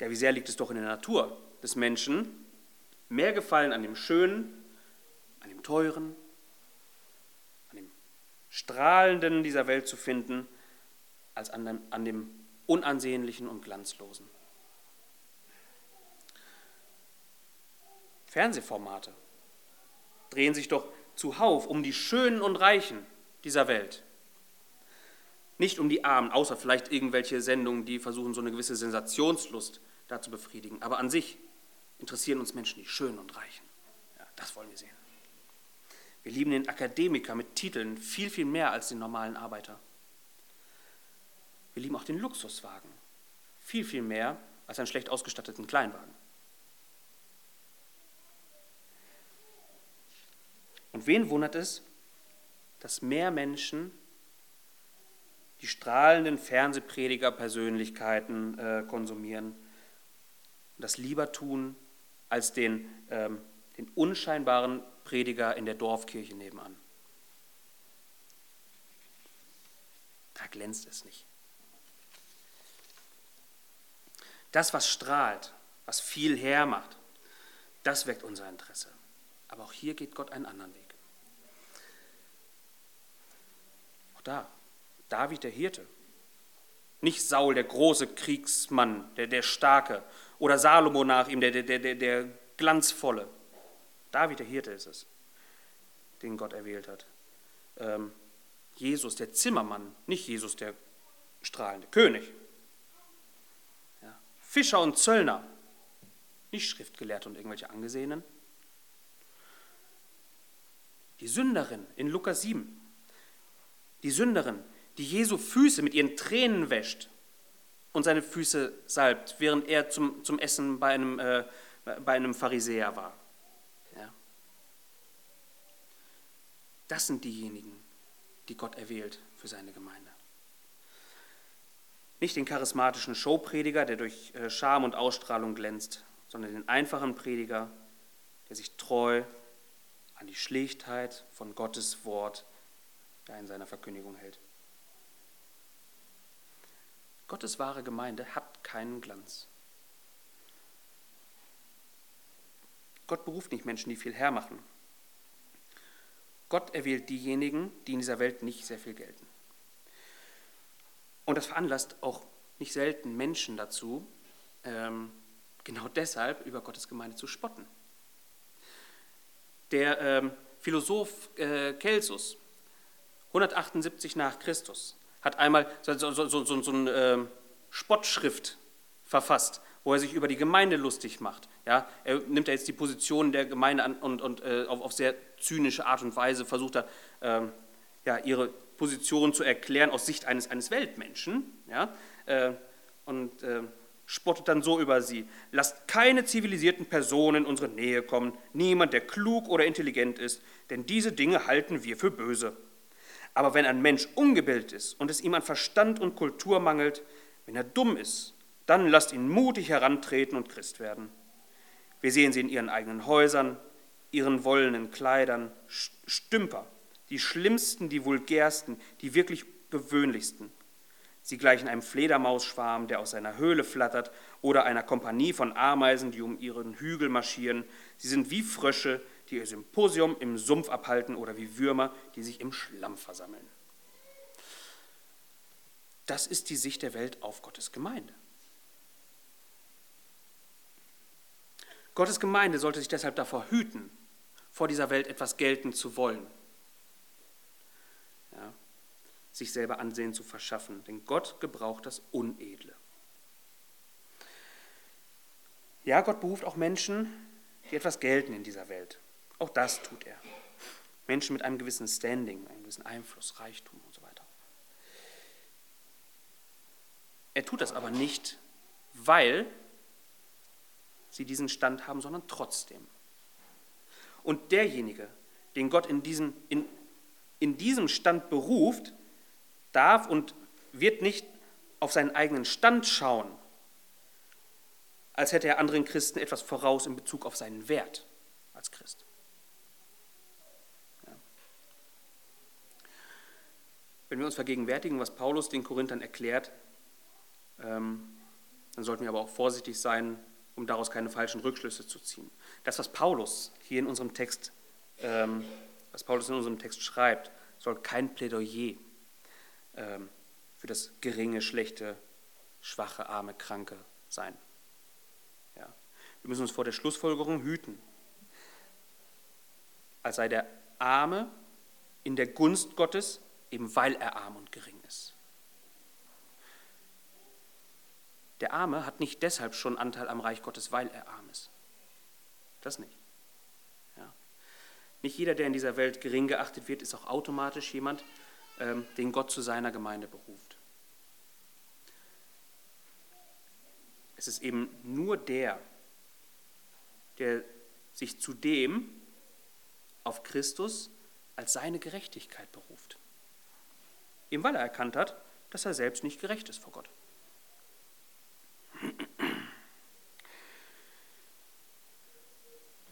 Ja, wie sehr liegt es doch in der Natur des Menschen, mehr Gefallen an dem Schönen, an dem Teuren, an dem Strahlenden dieser Welt zu finden, als an dem, an dem Unansehnlichen und Glanzlosen. Fernsehformate drehen sich doch zuhauf um die Schönen und Reichen dieser Welt. Nicht um die Armen, außer vielleicht irgendwelche Sendungen, die versuchen, so eine gewisse Sensationslust da zu befriedigen. Aber an sich interessieren uns Menschen die Schönen und Reichen. Ja, das wollen wir sehen. Wir lieben den Akademiker mit Titeln viel, viel mehr als den normalen Arbeiter. Wir lieben auch den Luxuswagen viel, viel mehr als einen schlecht ausgestatteten Kleinwagen. Und wen wundert es, dass mehr Menschen die strahlenden Fernsehprediger-Persönlichkeiten äh, konsumieren und das lieber tun als den, ähm, den unscheinbaren Prediger in der Dorfkirche nebenan. Da glänzt es nicht. Das, was strahlt, was viel hermacht, das weckt unser Interesse. Aber auch hier geht Gott einen anderen Weg. Auch da, David der Hirte. Nicht Saul, der große Kriegsmann, der, der Starke, oder Salomo nach ihm, der, der, der, der Glanzvolle. David der Hirte ist es, den Gott erwählt hat. Ähm, Jesus, der Zimmermann, nicht Jesus, der strahlende König. Ja. Fischer und Zöllner, nicht Schriftgelehrte und irgendwelche Angesehenen, Die Sünderin in Lukas 7. Die Sünderin, die Jesu Füße mit ihren Tränen wäscht und seine Füße salbt, während er zum, zum Essen bei einem, äh, bei einem Pharisäer war. Ja. Das sind diejenigen, die Gott erwählt für seine Gemeinde. Nicht den charismatischen Showprediger, der durch äh, Charme und Ausstrahlung glänzt, sondern den einfachen Prediger, der sich treu an die Schlichtheit von Gottes Wort da in seiner Verkündigung hält. Gottes wahre Gemeinde hat keinen Glanz. Gott beruft nicht Menschen, die viel hermachen. Gott erwählt diejenigen, die in dieser Welt nicht sehr viel gelten. Und das veranlasst auch nicht selten Menschen dazu, ähm, genau deshalb über Gottes Gemeinde zu spotten. Der ähm, Philosoph äh, Celsus, 178 nach Christus, hat einmal so, so, so, so, eine äh, Spottschrift verfasst, wo er sich über die Gemeinde lustig macht. Ja, er nimmt ja jetzt die Position der Gemeinde an und, und äh, auf, auf, sehr zynische Art und Weise versucht er, ähm, ja, ihre Position zu erklären aus Sicht eines, eines Weltmenschen. Ja, äh, und äh, spottet dann so über sie. Lasst keine zivilisierten Personen in unsere Nähe kommen, niemand, der klug oder intelligent ist, denn diese Dinge halten wir für böse. Aber wenn ein Mensch ungebildet ist und es ihm an Verstand und Kultur mangelt, wenn er dumm ist, dann lasst ihn mutig herantreten und Christ werden. Wir sehen sie in ihren eigenen Häusern, ihren wollenen Kleidern, Stümper, die schlimmsten, die vulgärsten, die wirklich gewöhnlichsten. Sie gleichen einem Fledermausschwarm, der aus seiner Höhle flattert, oder einer Kompanie von Ameisen, die um ihren Hügel marschieren. Sie sind wie Frösche, die ihr Symposium im Sumpf abhalten, oder wie Würmer, die sich im Schlamm versammeln. Das ist die Sicht der Welt auf Gottes Gemeinde. Gottes Gemeinde sollte sich deshalb davor hüten, vor dieser Welt etwas gelten zu wollen sich selber Ansehen zu verschaffen, denn Gott gebraucht das Unedle. Ja, Gott beruft auch Menschen, die etwas gelten in dieser Welt. Auch das tut er. Menschen mit einem gewissen Standing, einem gewissen Einfluss, Reichtum und so weiter. Er tut das aber nicht, weil sie diesen Stand haben, sondern trotzdem. Und derjenige, den Gott in, diesen, in, in diesem Stand beruft, darf und wird nicht auf seinen eigenen Stand schauen, als hätte er anderen Christen etwas voraus in Bezug auf seinen Wert als Christ. Wenn wir uns vergegenwärtigen, was Paulus den Korinthern erklärt, ähm, dann sollten wir aber auch vorsichtig sein, um daraus keine falschen Rückschlüsse zu ziehen. Das, was Paulus hier in unserem Text, ähm, was Paulus in unserem Text schreibt, soll kein Plädoyer ähm, für das geringe, schlechte, schwache, arme, kranke sein. Wir müssen uns vor der Schlussfolgerung hüten, als sei der Arme in der Gunst Gottes, eben weil er arm und gering ist. Der Arme hat nicht deshalb schon Anteil am Reich Gottes, weil er arm ist. Das nicht. Ja. Nicht jeder, der in dieser Welt gering geachtet wird, ist auch automatisch jemand, ähm, den Gott zu seiner Gemeinde beruft. Es ist eben nur der, der sich zudem auf Christus als seine Gerechtigkeit beruft. Eben weil er erkannt hat, dass er selbst nicht gerecht ist vor Gott.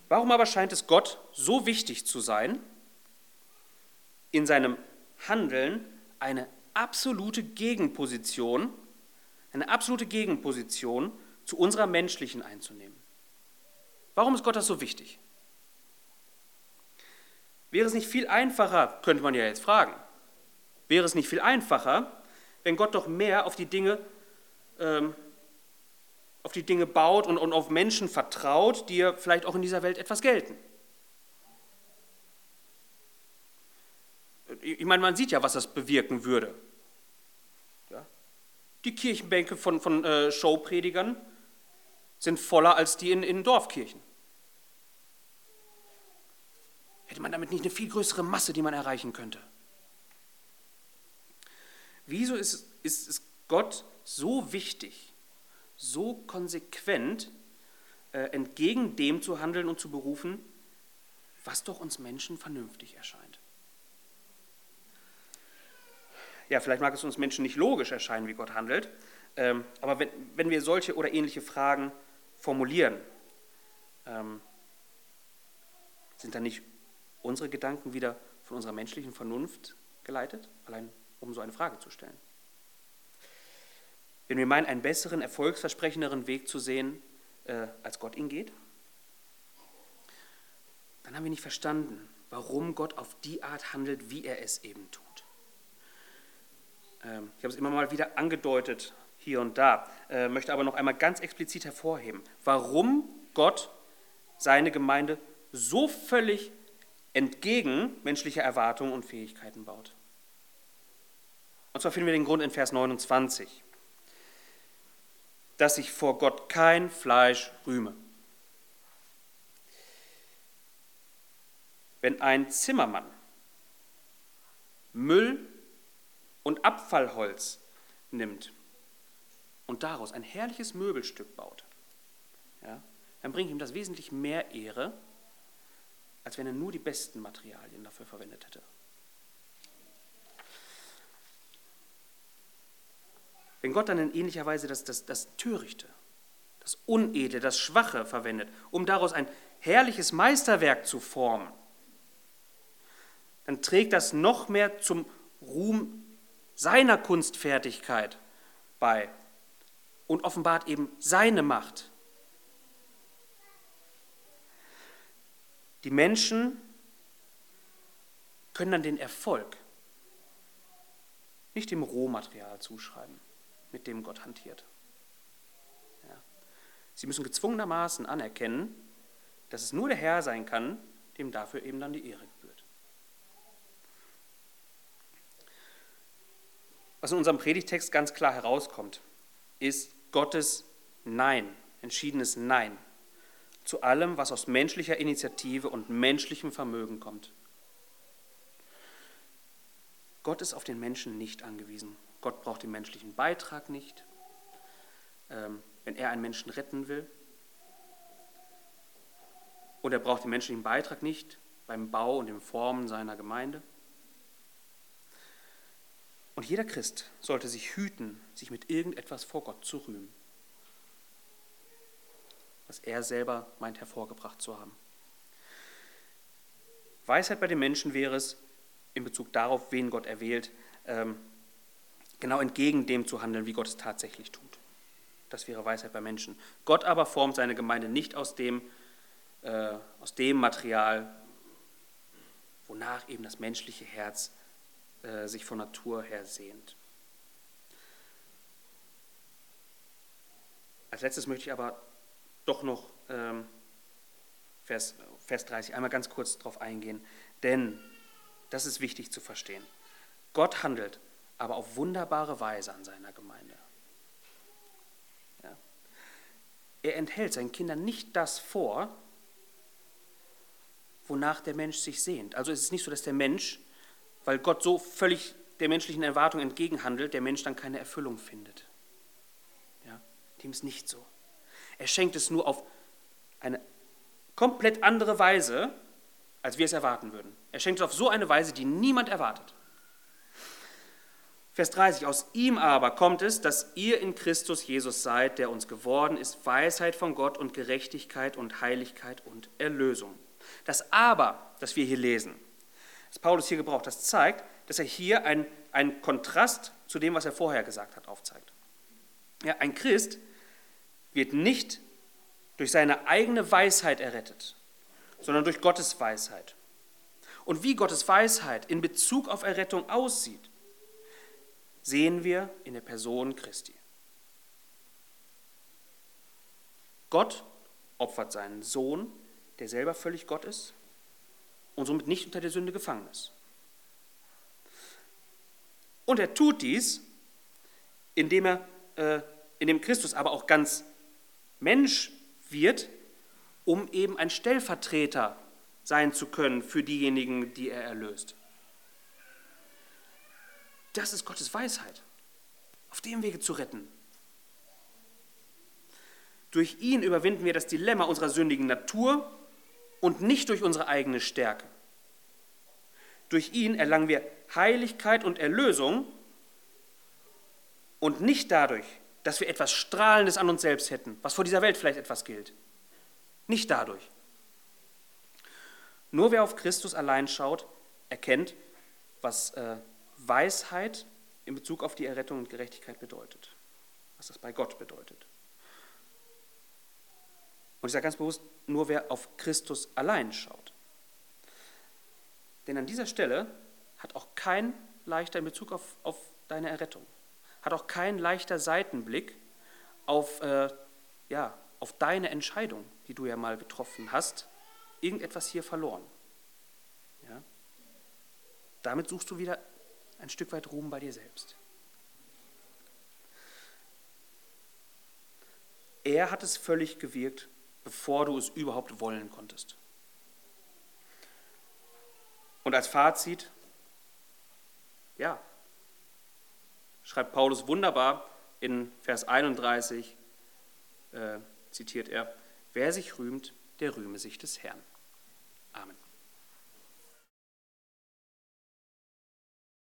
Warum aber scheint es Gott so wichtig zu sein, in seinem Handeln eine absolute Gegenposition, eine absolute Gegenposition zu unserer menschlichen einzunehmen. Warum ist Gott das so wichtig? Wäre es nicht viel einfacher, könnte man ja jetzt fragen, wäre es nicht viel einfacher, wenn Gott doch mehr auf die Dinge, ähm, auf die Dinge baut und, und auf Menschen vertraut, die ja vielleicht auch in dieser Welt etwas gelten? ich meine, man sieht ja, was das bewirken würde. Ja? Die Kirchenbänke von, von äh, Showpredigern sind voller als die in, in Dorfkirchen. Hätte man damit nicht eine viel größere Masse, die man erreichen könnte? Wieso ist, ist es Gott so wichtig, so konsequent äh, entgegen dem zu handeln und zu berufen, was doch uns Menschen vernünftig erscheint? Ja, vielleicht mag es uns Menschen nicht logisch erscheinen, wie Gott handelt, ähm, aber wenn, wenn wir solche oder ähnliche Fragen formulieren, ähm, sind dann nicht unsere Gedanken wieder von unserer menschlichen Vernunft geleitet, allein um so eine Frage zu stellen? Wenn wir meinen, einen besseren, erfolgsversprechenderen Weg zu sehen, äh, als Gott ihn geht, dann haben wir nicht verstanden, warum Gott auf die Art handelt, wie er es eben tut. Ähm, ich habe es immer mal wieder angedeutet, hier und da, äh, möchte aber noch einmal ganz explizit hervorheben, warum Gott seine Gemeinde so völlig entgegen menschlicher Erwartungen und Fähigkeiten baut. Und zwar finden wir den Grund in Vers 29, dass ich vor Gott kein Fleisch rühme. Wenn ein Zimmermann Müll und Abfallholz nimmt und daraus ein herrliches Möbelstück baut, ja, dann bringt ihm das wesentlich mehr Ehre, als wenn er nur die besten Materialien dafür verwendet hätte. Wenn Gott dann in ähnlicher Weise das, das, das Törichte, das Unedle, das Schwache verwendet, um daraus ein herrliches Meisterwerk zu formen, dann trägt das noch mehr zum Ruhm seiner Kunstfertigkeit bei und offenbart eben seine Macht. Die Menschen können dann den Erfolg nicht dem Rohmaterial zuschreiben, mit dem Gott hantiert. Ja. Sie müssen gezwungenermaßen anerkennen, dass es nur der Herr sein kann, dem dafür eben dann die Ehre gebührt. Was in unserem Predigtext ganz klar herauskommt, ist Gottes Nein, entschiedenes Nein zu allem, was aus menschlicher Initiative und menschlichem Vermögen kommt. Gott ist auf den Menschen nicht angewiesen. Gott braucht den menschlichen Beitrag nicht, ähm, wenn er einen Menschen retten will. Und er braucht den menschlichen Beitrag nicht beim Bau und dem Formen seiner Gemeinde. Und jeder Christ sollte sich hüten, sich mit irgendetwas vor Gott zu rühmen, was er selber meint hervorgebracht zu haben. Weisheit bei den Menschen wäre es, in Bezug darauf, wen Gott erwählt, ähm, genau entgegen dem zu handeln, wie Gott es tatsächlich tut. Das wäre Weisheit bei Menschen. Gott aber formt seine Gemeinde nicht aus dem, äh, aus dem Material, wonach eben das menschliche Herz äh, sich von Natur her sehnt. Als letztes möchte ich aber doch noch ähm, Vers, Vers 30 einmal ganz kurz darauf eingehen, denn das ist wichtig zu verstehen. Gott handelt aber auf wunderbare Weise an seiner Gemeinde. Ja. Er enthält seinen Kindern nicht das vor, wonach der Mensch sich sehnt. Also es ist nicht so, dass der Mensch weil Gott so völlig der menschlichen Erwartung entgegenhandelt, der Mensch dann keine Erfüllung findet. Ja, dem ist nicht so. Er schenkt es nur auf eine komplett andere Weise, als wir es erwarten würden. Er schenkt es auf so eine Weise, die niemand erwartet. Vers 30, aus ihm aber kommt es, dass ihr in Christus Jesus seid, der uns geworden ist, Weisheit von Gott und Gerechtigkeit und Heiligkeit und Erlösung. Das aber, das wir hier lesen, das Paulus hier gebraucht. Das zeigt, dass er hier einen, einen Kontrast zu dem, was er vorher gesagt hat, aufzeigt. Ja, ein Christ wird nicht durch seine eigene Weisheit errettet, sondern durch Gottes Weisheit. Und wie Gottes Weisheit in Bezug auf Errettung aussieht, sehen wir in der Person Christi. Gott opfert seinen Sohn, der selber völlig Gott ist, und somit nicht unter der Sünde gefangen ist. Und er tut dies, indem er, äh, indem Christus aber auch ganz Mensch wird, um eben ein Stellvertreter sein zu können für diejenigen, die er erlöst. Das ist Gottes Weisheit, auf dem Wege zu retten. Durch ihn überwinden wir das Dilemma unserer sündigen Natur und nicht durch unsere eigene Stärke. Durch ihn erlangen wir Heiligkeit und Erlösung und nicht dadurch, dass wir etwas Strahlendes an uns selbst hätten, was vor dieser Welt vielleicht etwas gilt. Nicht dadurch. Nur wer auf Christus allein schaut, erkennt, was äh, Weisheit in Bezug auf die Errettung und Gerechtigkeit bedeutet, was das bei Gott bedeutet. Und ich sage ganz bewusst, nur wer auf Christus allein schaut. Denn an dieser Stelle hat auch kein leichter in Bezug auf, auf deine Errettung, hat auch kein leichter Seitenblick auf, äh, ja, auf deine Entscheidung, die du ja mal getroffen hast, irgendetwas hier verloren. Ja? Damit suchst du wieder ein Stück weit Ruhm bei dir selbst. Er hat es völlig gewirkt, bevor du es überhaupt wollen konntest. Und als Fazit, ja, schreibt Paulus wunderbar in Vers 31, äh, zitiert er, wer sich rühmt, der rühme sich des Herrn. Amen.